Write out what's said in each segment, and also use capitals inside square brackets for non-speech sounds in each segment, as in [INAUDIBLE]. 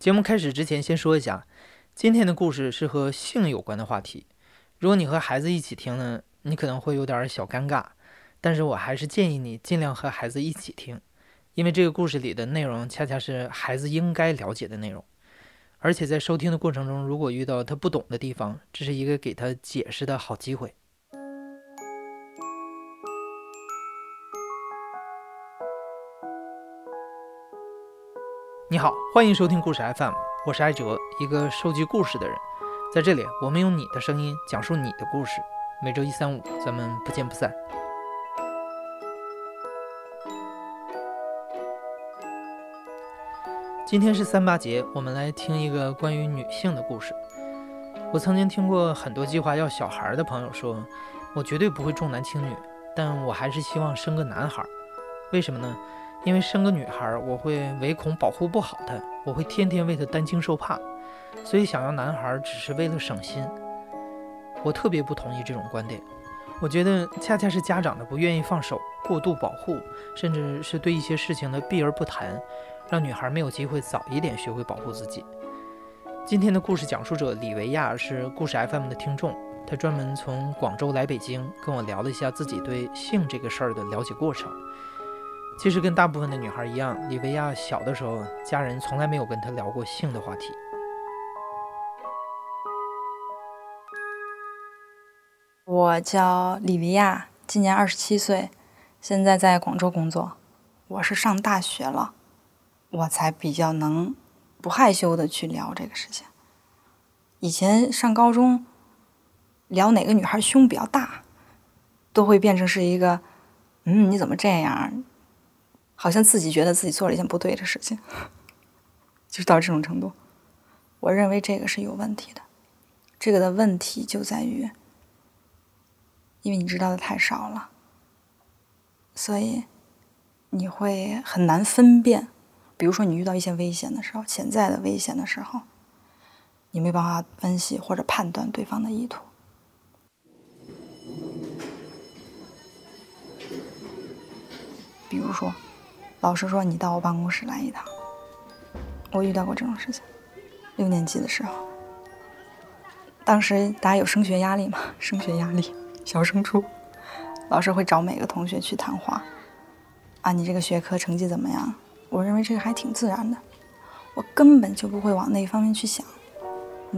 节目开始之前，先说一下，今天的故事是和性有关的话题。如果你和孩子一起听呢，你可能会有点小尴尬，但是我还是建议你尽量和孩子一起听，因为这个故事里的内容恰恰是孩子应该了解的内容。而且在收听的过程中，如果遇到他不懂的地方，这是一个给他解释的好机会。你好，欢迎收听故事 FM，我是艾哲，一个收集故事的人。在这里，我们用你的声音讲述你的故事。每周一、三、五，咱们不见不散。今天是三八节，我们来听一个关于女性的故事。我曾经听过很多计划要小孩的朋友说，我绝对不会重男轻女，但我还是希望生个男孩。为什么呢？因为生个女孩，我会唯恐保护不好她，我会天天为她担惊受怕，所以想要男孩只是为了省心。我特别不同意这种观点，我觉得恰恰是家长的不愿意放手、过度保护，甚至是对一些事情的避而不谈，让女孩没有机会早一点学会保护自己。今天的故事讲述者李维亚是故事 FM 的听众，他专门从广州来北京跟我聊了一下自己对性这个事儿的了解过程。其实跟大部分的女孩一样，李维亚小的时候，家人从来没有跟她聊过性的话题。我叫李维亚，今年二十七岁，现在在广州工作。我是上大学了，我才比较能不害羞的去聊这个事情。以前上高中，聊哪个女孩胸比较大，都会变成是一个，嗯，你怎么这样？好像自己觉得自己做了一件不对的事情，就到这种程度。我认为这个是有问题的。这个的问题就在于，因为你知道的太少了，所以你会很难分辨。比如说，你遇到一些危险的时候，潜在的危险的时候，你没办法分析或者判断对方的意图。比如说。老师说：“你到我办公室来一趟。”我遇到过这种事情。六年级的时候，当时大家有升学压力嘛？[LAUGHS] 升学压力，小升初，老师会找每个同学去谈话。啊，你这个学科成绩怎么样？我认为这个还挺自然的，我根本就不会往那一方面去想。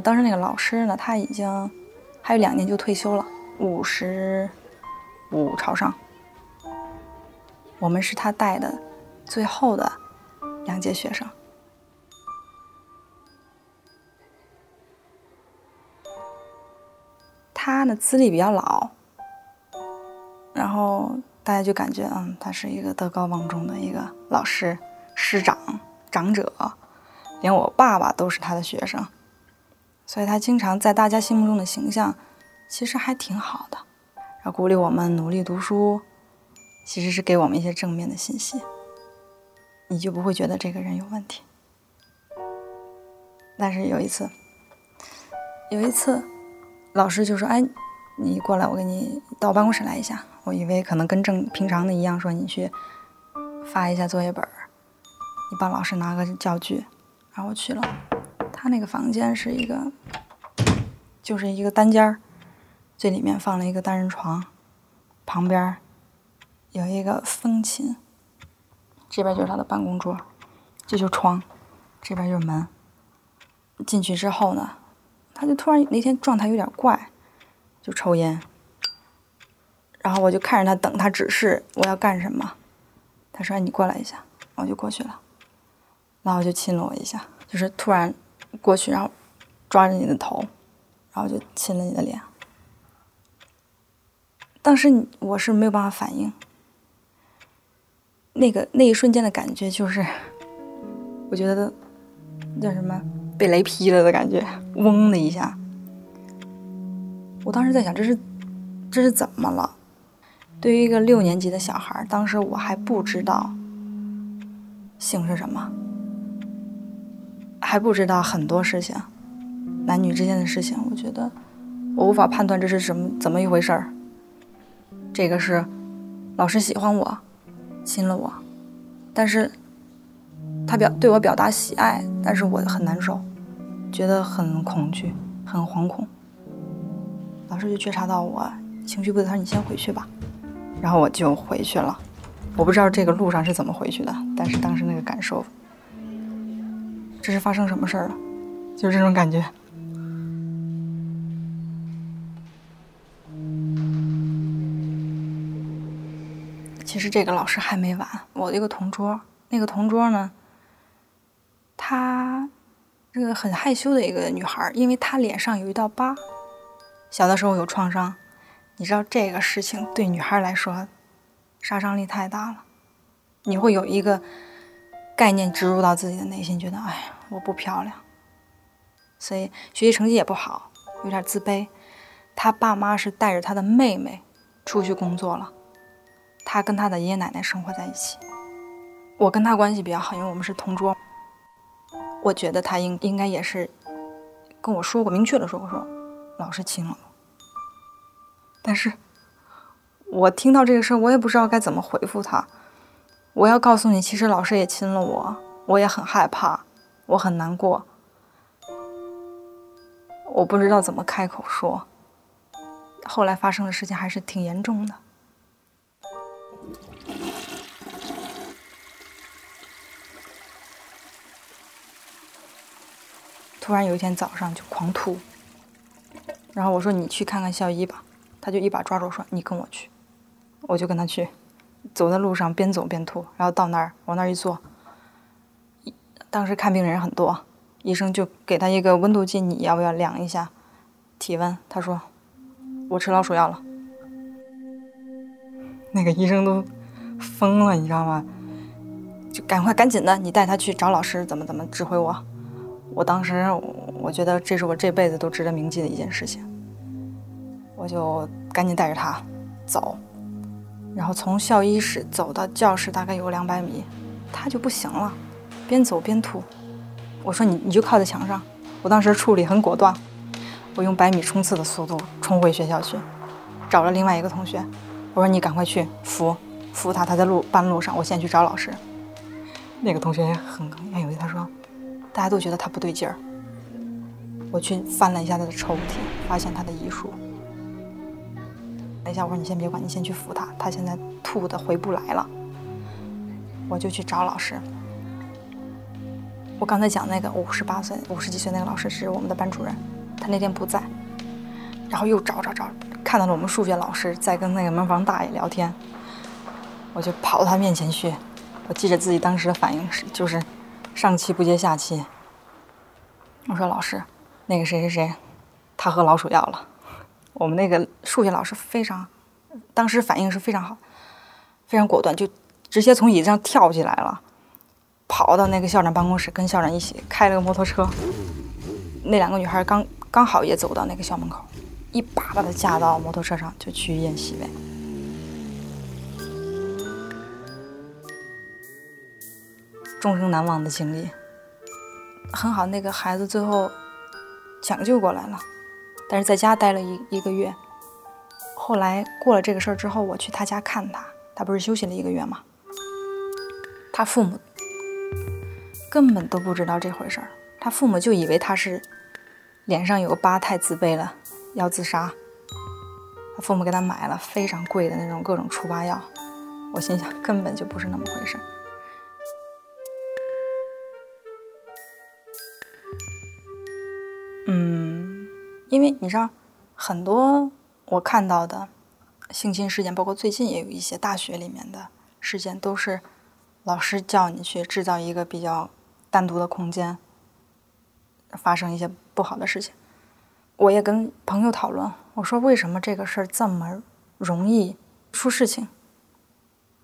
当时那个老师呢，他已经还有两年就退休了，五十五朝上。我们是他带的。最后的两届学生，他的资历比较老，然后大家就感觉，嗯，他是一个德高望重的一个老师、师长、长者，连我爸爸都是他的学生，所以他经常在大家心目中的形象其实还挺好的，然后鼓励我们努力读书，其实是给我们一些正面的信息。你就不会觉得这个人有问题。但是有一次，有一次，老师就说：“哎，你过来，我给你到办公室来一下。”我以为可能跟正平常的一样，说你去发一下作业本，你帮老师拿个教具。然后我去了，他那个房间是一个，就是一个单间儿，最里面放了一个单人床，旁边有一个风琴。这边就是他的办公桌，这就是窗，这边就是门。进去之后呢，他就突然那天状态有点怪，就抽烟。然后我就看着他，等他指示我要干什么。他说：“你过来一下。”我就过去了，然后就亲了我一下，就是突然过去，然后抓着你的头，然后就亲了你的脸。当时我是没有办法反应。那个那一瞬间的感觉就是，我觉得叫什么被雷劈了的感觉，嗡的一下。我当时在想，这是这是怎么了？对于一个六年级的小孩，当时我还不知道性是什么，还不知道很多事情，男女之间的事情。我觉得我无法判断这是什么怎么一回事儿。这个是老师喜欢我。亲了我，但是他表对我表达喜爱，但是我很难受，觉得很恐惧，很惶恐。老师就觉察到我情绪不对，他说：“你先回去吧。”然后我就回去了。我不知道这个路上是怎么回去的，但是当时那个感受，这是发生什么事儿了？就是这种感觉。其实这个老师还没完，我的一个同桌，那个同桌呢，她这个很害羞的一个女孩，因为她脸上有一道疤。小的时候有创伤，你知道这个事情对女孩来说杀伤力太大了，你会有一个概念植入到自己的内心，觉得哎呀我不漂亮，所以学习成绩也不好，有点自卑。他爸妈是带着他的妹妹出去工作了，他跟他的爷爷奶奶生活在一起。我跟他关系比较好，因为我们是同桌。我觉得他应应该也是跟我说过，明确的说过说。老师亲了，但是我听到这个事儿，我也不知道该怎么回复他。我要告诉你，其实老师也亲了我，我也很害怕，我很难过，我不知道怎么开口说。后来发生的事情还是挺严重的。突然有一天早上就狂吐。然后我说你去看看校医吧，他就一把抓住我说你跟我去，我就跟他去，走在路上边走边吐，然后到那儿往那儿一坐，当时看病人很多，医生就给他一个温度计，你要不要量一下体温？他说我吃老鼠药了，那个医生都疯了，你知道吗？就赶快赶紧的，你带他去找老师，怎么怎么指挥我。我当时我觉得这是我这辈子都值得铭记的一件事情，我就赶紧带着他走，然后从校医室走到教室大概有两百米，他就不行了，边走边吐。我说你你就靠在墙上。我当时处理很果断，我用百米冲刺的速度冲回学校去，找了另外一个同学，我说你赶快去扶扶他，他在路半路上，我先去找老师。那个同学很很有意，他说。大家都觉得他不对劲儿，我去翻了一下他的抽屉，发现他的遗书。等一下，我说你先别管，你先去扶他，他现在吐的回不来了。我就去找老师。我刚才讲那个五十八岁、五十几岁那个老师是我们的班主任，他那天不在。然后又找找找，看到了我们数学老师在跟那个门房大爷聊天，我就跑到他面前去。我记着自己当时的反应是，就是。上气不接下气，我说老师，那个谁谁谁，他喝老鼠药了。我们那个数学老师非常，当时反应是非常好，非常果断，就直接从椅子上跳起来了，跑到那个校长办公室，跟校长一起开了个摩托车。那两个女孩刚刚好也走到那个校门口，一把把她架到摩托车上，就去医院洗胃。终生难忘的经历，很好。那个孩子最后抢救过来了，但是在家待了一一个月。后来过了这个事儿之后，我去他家看他，他不是休息了一个月吗？他父母根本都不知道这回事儿，他父母就以为他是脸上有个疤，太自卑了，要自杀。他父母给他买了非常贵的那种各种除疤药，我心想根本就不是那么回事儿。嗯，因为你知道，很多我看到的性侵事件，包括最近也有一些大学里面的事件，都是老师叫你去制造一个比较单独的空间，发生一些不好的事情。我也跟朋友讨论，我说为什么这个事儿这么容易出事情？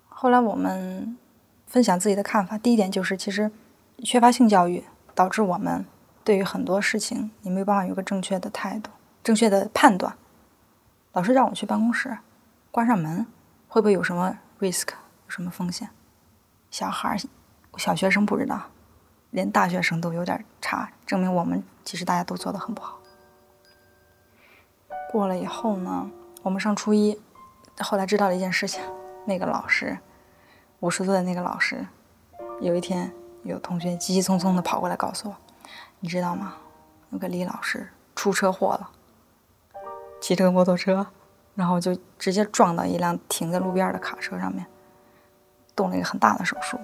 后来我们分享自己的看法，第一点就是，其实缺乏性教育导致我们。对于很多事情，你没有办法有个正确的态度、正确的判断。老师让我去办公室，关上门，会不会有什么 risk，有什么风险？小孩、小学生不知道，连大学生都有点差，证明我们其实大家都做得很不好。过了以后呢，我们上初一，后来知道了一件事情，那个老师，五十岁的那个老师，有一天有同学急急匆匆的跑过来告诉我，你知道吗？有个李老师出车祸了，骑着个摩托车，然后就直接撞到一辆停在路边的卡车上面，动了一个很大的手术，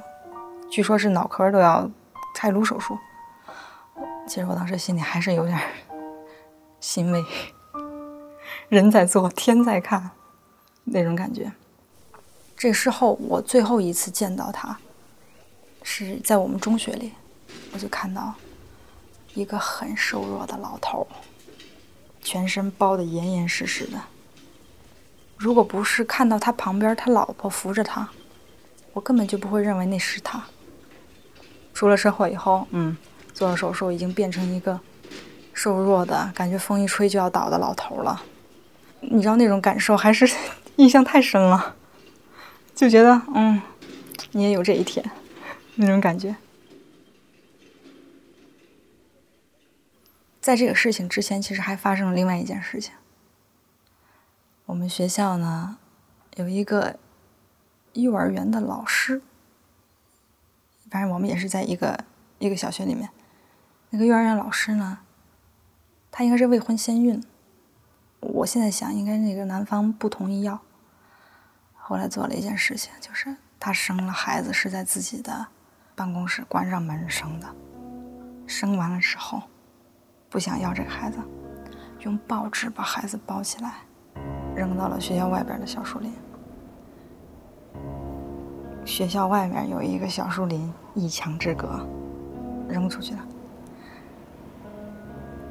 据说是脑壳都要开颅手术。其实我当时心里还是有点 [LAUGHS] 欣慰，人在做天在看那种感觉。这事后我最后一次见到他，是在我们中学里，我就看到一个很瘦弱的老头，全身包得严严实实的。如果不是看到他旁边他老婆扶着他，我根本就不会认为那是他。出了车祸以后，嗯。做了手术，已经变成一个瘦弱的感觉，风一吹就要倒的老头了。你知道那种感受，还是 [LAUGHS] 印象太深了，就觉得嗯，你也有这一天那种感觉。在这个事情之前，其实还发生了另外一件事情。我们学校呢有一个幼儿园的老师，反正我们也是在一个一个小学里面。那个幼儿园老师呢？他应该是未婚先孕。我现在想，应该那个男方不同意要。后来做了一件事情，就是他生了孩子是在自己的办公室关上门生的。生完了之后，不想要这个孩子，用报纸把孩子包起来，扔到了学校外边的小树林。学校外面有一个小树林，一墙之隔，扔出去了。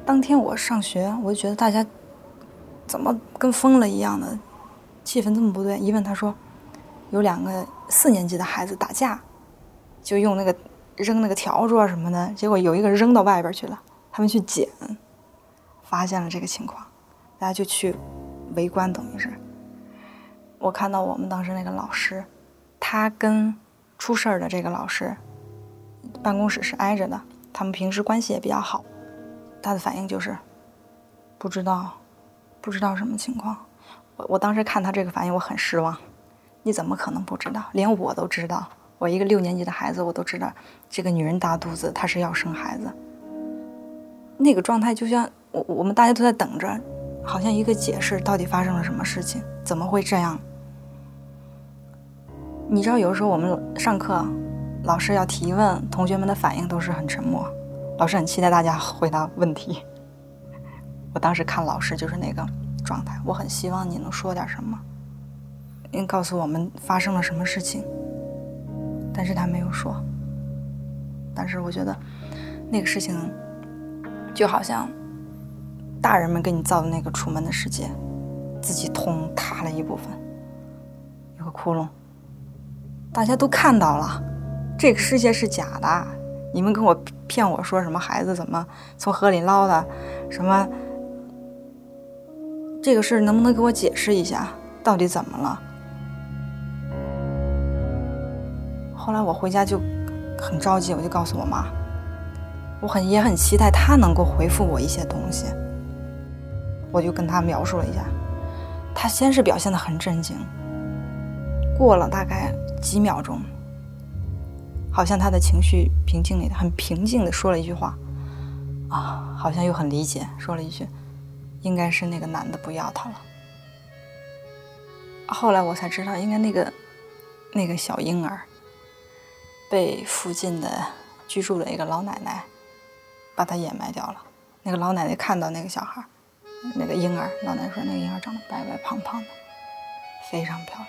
当天我上学，我就觉得大家怎么跟疯了一样的，气氛这么不对。一问他说，有两个四年级的孩子打架，就用那个扔那个笤帚什么的，结果有一个扔到外边去了，他们去捡，发现了这个情况，大家就去围观，等于是。我看到我们当时那个老师，他跟出事儿的这个老师办公室是挨着的，他们平时关系也比较好。他的反应就是不知道，不知道什么情况。我我当时看他这个反应，我很失望。你怎么可能不知道？连我都知道，我一个六年级的孩子，我都知道这个女人大肚子，她是要生孩子。那个状态就像我我们大家都在等着，好像一个解释，到底发生了什么事情？怎么会这样？你知道，有的时候我们上课，老师要提问，同学们的反应都是很沉默。老师很期待大家回答问题。[LAUGHS] 我当时看老师就是那个状态，我很希望你能说点什么，您告诉我们发生了什么事情。但是他没有说。但是我觉得那个事情就好像大人们给你造的那个楚门的世界，自己通塌了一部分，有个窟窿，大家都看到了，这个世界是假的。你们跟我骗我说什么孩子怎么从河里捞的，什么这个事能不能给我解释一下，到底怎么了？后来我回家就很着急，我就告诉我妈，我很也很期待他能够回复我一些东西。我就跟他描述了一下，他先是表现的很震惊，过了大概几秒钟。好像他的情绪平静了，很平静的说了一句话，啊，好像又很理解，说了一句，应该是那个男的不要他了。后来我才知道，应该那个那个小婴儿被附近的居住的一个老奶奶把他掩埋掉了。那个老奶奶看到那个小孩，那个婴儿，老奶奶说那个婴儿长得白白胖胖的，非常漂亮。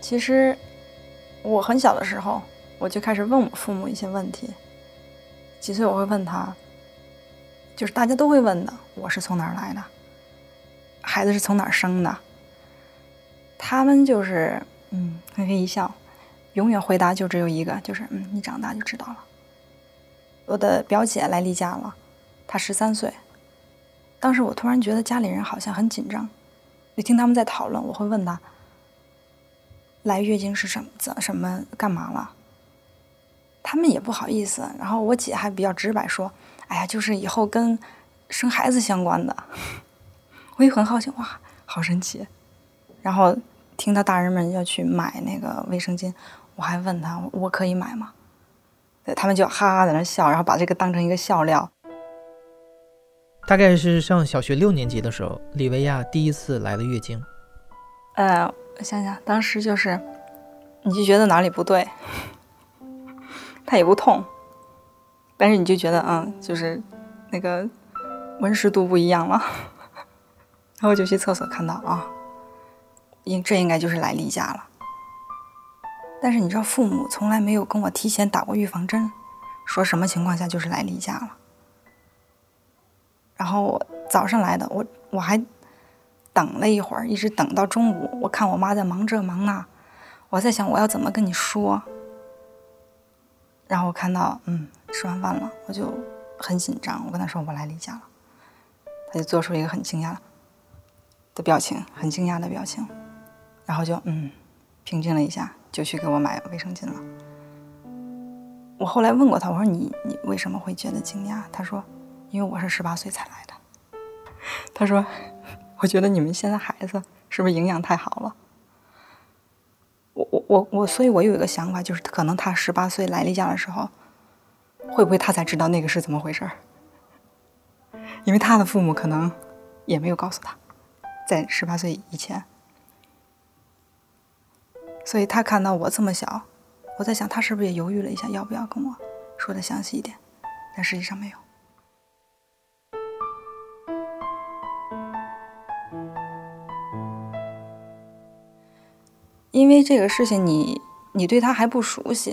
其实，我很小的时候，我就开始问我父母一些问题。几岁我会问他，就是大家都会问的：我是从哪儿来的？孩子是从哪儿生的？他们就是嗯，嘿嘿一笑，永远回答就只有一个，就是嗯，你长大就知道了。我的表姐来例假了，她十三岁。当时我突然觉得家里人好像很紧张，就听他们在讨论，我会问他。来月经是什么？怎什么干嘛了？他们也不好意思。然后我姐还比较直白说：“哎呀，就是以后跟生孩子相关的。我也很好奇，哇，好神奇。然后听到大人们要去买那个卫生巾，我还问他，我可以买吗？他们就哈哈在那笑，然后把这个当成一个笑料。大概是上小学六年级的时候，李维亚第一次来了月经。呃，我想想，当时就是，你就觉得哪里不对，它也不痛，但是你就觉得，嗯，就是那个温湿度不一样了。然后就去厕所看到啊，应这应该就是来例假了。但是你知道，父母从来没有跟我提前打过预防针，说什么情况下就是来例假了。然后我早上来的，我我还等了一会儿，一直等到中午。我看我妈在忙这忙那，我在想我要怎么跟你说。然后我看到，嗯，吃完饭了，我就很紧张。我跟他说我来例假了，他就做出一个很惊讶的的表情，很惊讶的表情，然后就嗯，平静了一下。就去给我买卫生巾了。我后来问过他，我说你你为什么会觉得惊讶？他说，因为我是十八岁才来的。他说，[LAUGHS] 我觉得你们现在孩子是不是营养太好了？我我我我，所以我有一个想法，就是可能他十八岁来例假的时候，会不会他才知道那个是怎么回事儿？[LAUGHS] 因为他的父母可能也没有告诉他，在十八岁以前。所以他看到我这么小，我在想他是不是也犹豫了一下，要不要跟我说的详细一点？但实际上没有，因为这个事情你你对他还不熟悉，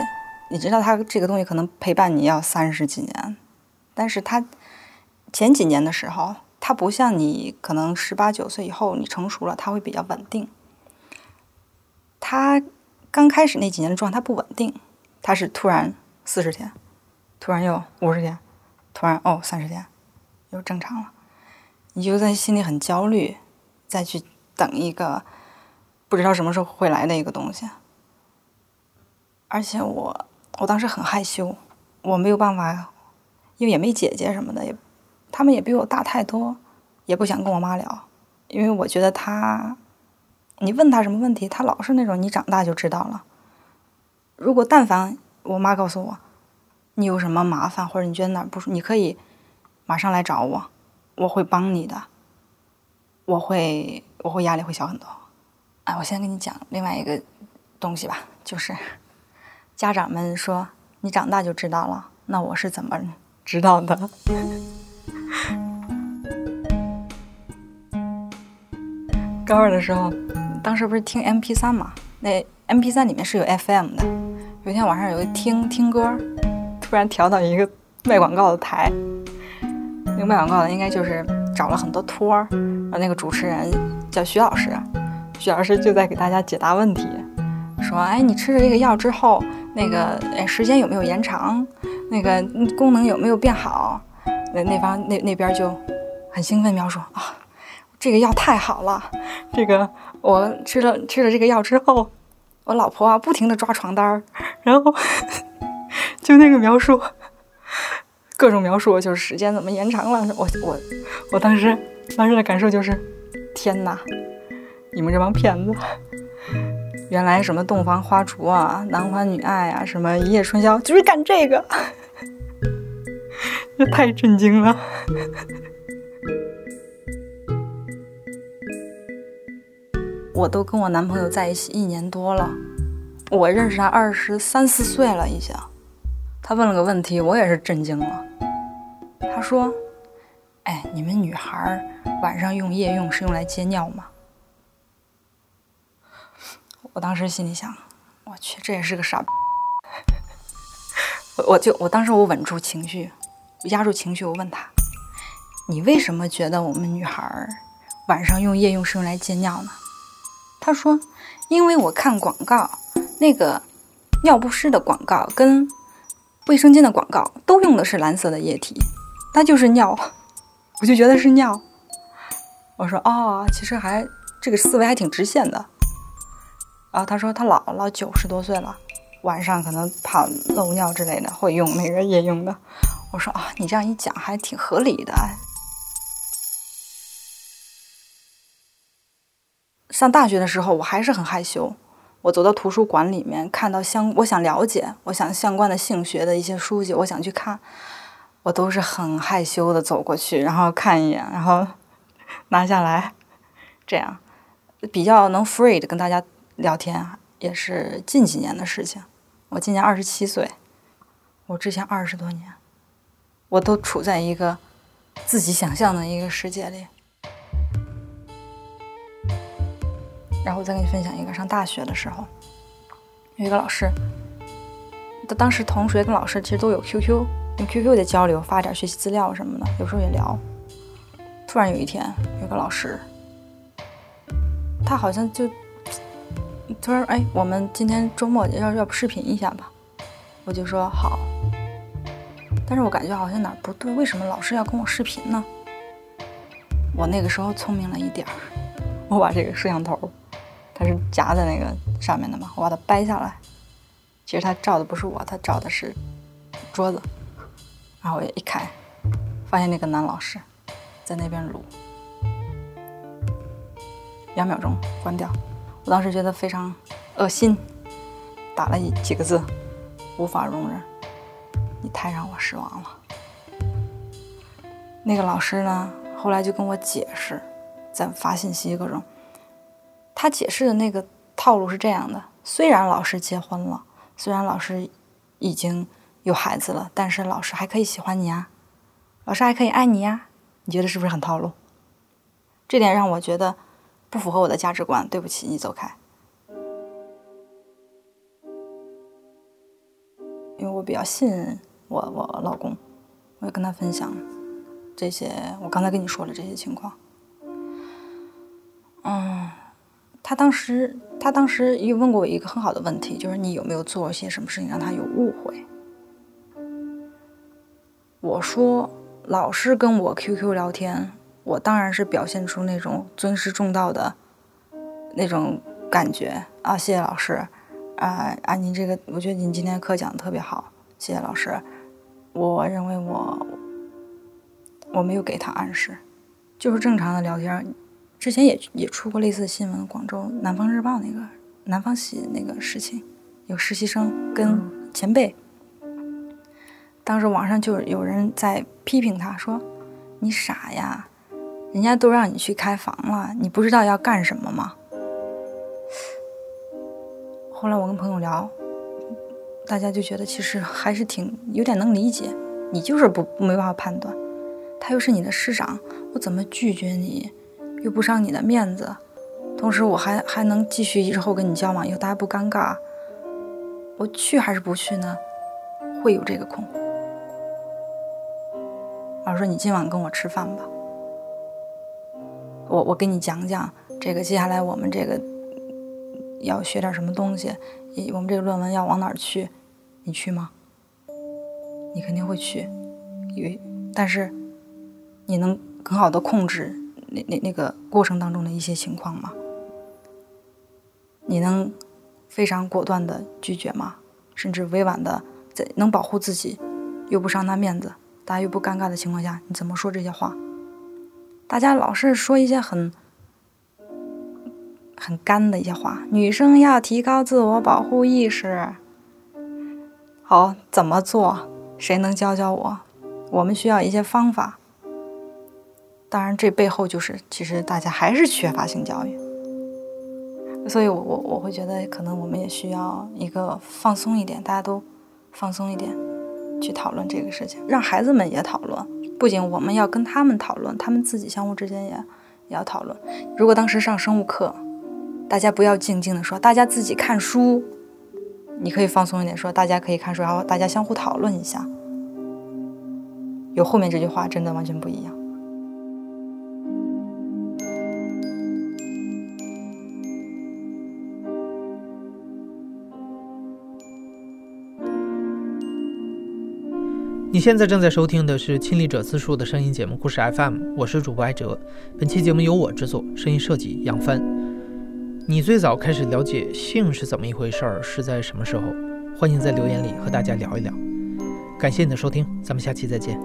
你知道他这个东西可能陪伴你要三十几年，但是他前几年的时候，他不像你，可能十八九岁以后你成熟了，他会比较稳定。他刚开始那几年的状态不稳定，他是突然四十天，突然又五十天，突然哦三十天，又正常了，你就在心里很焦虑，再去等一个不知道什么时候会来的一个东西。而且我我当时很害羞，我没有办法，因为也没姐姐什么的，也他们也比我大太多，也不想跟我妈聊，因为我觉得他。你问他什么问题，他老是那种你长大就知道了。如果但凡我妈告诉我，你有什么麻烦或者你觉得哪不舒服，你可以马上来找我，我会帮你的。我会我会压力会小很多。哎，我先跟你讲另外一个东西吧，就是家长们说你长大就知道了，那我是怎么知道的？[LAUGHS] 高二的时候。当时不是听 M P 三嘛？那 M P 三里面是有 F M 的。有一天晚上有一听听歌，突然调到一个卖广告的台。那个卖广告的应该就是找了很多托儿，然后那个主持人叫徐老师，徐老师就在给大家解答问题，说：“哎，你吃了这个药之后，那个哎时间有没有延长？那个功能有没有变好？”那那方那那边就很兴奋描述啊，这个药太好了，这个。我吃了吃了这个药之后，我老婆啊不停的抓床单儿，然后就那个描述，各种描述，就是时间怎么延长了。我我我当时当时的感受就是，天哪，你们这帮骗子！原来什么洞房花烛啊、男欢女爱啊、什么一夜春宵，就是干这个，这 [LAUGHS] 太震惊了。[LAUGHS] 我都跟我男朋友在一起一年多了，我认识他二十三四岁了已经。他问了个问题，我也是震惊了。他说：“哎，你们女孩晚上用夜用是用来接尿吗？”我当时心里想：“我去，这也是个傻。”我我就我当时我稳住情绪，压住情绪，我问他：“你为什么觉得我们女孩晚上用夜用是用来接尿呢？”他说：“因为我看广告，那个尿不湿的广告跟卫生巾的广告都用的是蓝色的液体，那就是尿，我就觉得是尿。”我说：“哦，其实还这个思维还挺直线的。”然后他说：“他姥姥九十多岁了，晚上可能怕漏尿之类的，会用那个夜用的。”我说啊，你这样一讲还挺合理的。上大学的时候，我还是很害羞。我走到图书馆里面，看到相我想了解，我想相关的性学的一些书籍，我想去看，我都是很害羞的走过去，然后看一眼，然后 [LAUGHS] 拿下来，这样比较能 free 的跟大家聊天，也是近几年的事情。我今年二十七岁，我之前二十多年。我都处在一个自己想象的一个世界里。然后再跟你分享一个，上大学的时候，有一个老师，他当时同学跟老师其实都有 QQ，用 QQ 在交流，发点学习资料什么的，有时候也聊。突然有一天，有个老师，他好像就突然哎，我们今天周末要要不视频一下吧？我就说好。但是我感觉好像哪儿不对，为什么老师要跟我视频呢？我那个时候聪明了一点儿，我把这个摄像头。它是夹在那个上面的嘛，我把它掰下来。其实他照的不是我，他照的是桌子。然后我一开，发现那个男老师在那边撸。两秒钟关掉，我当时觉得非常恶心，打了几个字：无法容忍，你太让我失望了。那个老师呢，后来就跟我解释，在发信息各种。他解释的那个套路是这样的：虽然老师结婚了，虽然老师已经有孩子了，但是老师还可以喜欢你啊，老师还可以爱你呀。你觉得是不是很套路？这点让我觉得不符合我的价值观。对不起，你走开。因为我比较信任我我老公，我也跟他分享这些。我刚才跟你说了这些情况。嗯。他当时，他当时又问过我一个很好的问题，就是你有没有做些什么事情让他有误会？我说，老师跟我 QQ 聊天，我当然是表现出那种尊师重道的那种感觉啊，谢谢老师，啊啊，您这个，我觉得您今天课讲的特别好，谢谢老师。我认为我我没有给他暗示，就是正常的聊天。之前也也出过类似的新闻，广州《南方日报》那个南方系那个事情，有实习生跟前辈，当时网上就有人在批评他说：“你傻呀，人家都让你去开房了，你不知道要干什么吗？”后来我跟朋友聊，大家就觉得其实还是挺有点能理解，你就是不没办法判断，他又是你的师长，我怎么拒绝你？又不伤你的面子，同时我还还能继续日后跟你交往，以后大家不尴尬。我去还是不去呢？会有这个困惑。老师说：“你今晚跟我吃饭吧，我我给你讲讲这个接下来我们这个要学点什么东西，我们这个论文要往哪儿去，你去吗？你肯定会去，因为但是你能很好的控制。”那那那个过程当中的一些情况吗？你能非常果断的拒绝吗？甚至委婉的在能保护自己，又不伤他面子，大家又不尴尬的情况下，你怎么说这些话？大家老是说一些很很干的一些话，女生要提高自我保护意识。好，怎么做？谁能教教我？我们需要一些方法。当然，这背后就是其实大家还是缺乏性教育，所以我我我会觉得可能我们也需要一个放松一点，大家都放松一点去讨论这个事情，让孩子们也讨论。不仅我们要跟他们讨论，他们自己相互之间也也要讨论。如果当时上生物课，大家不要静静的说，大家自己看书，你可以放松一点说，大家可以看书，然后大家相互讨论一下。有后面这句话真的完全不一样。你现在正在收听的是亲历者自述的声音节目故事 FM，我是主播艾哲。本期节目由我制作，声音设计杨帆。你最早开始了解性是怎么一回事儿，是在什么时候？欢迎在留言里和大家聊一聊。感谢你的收听，咱们下期再见。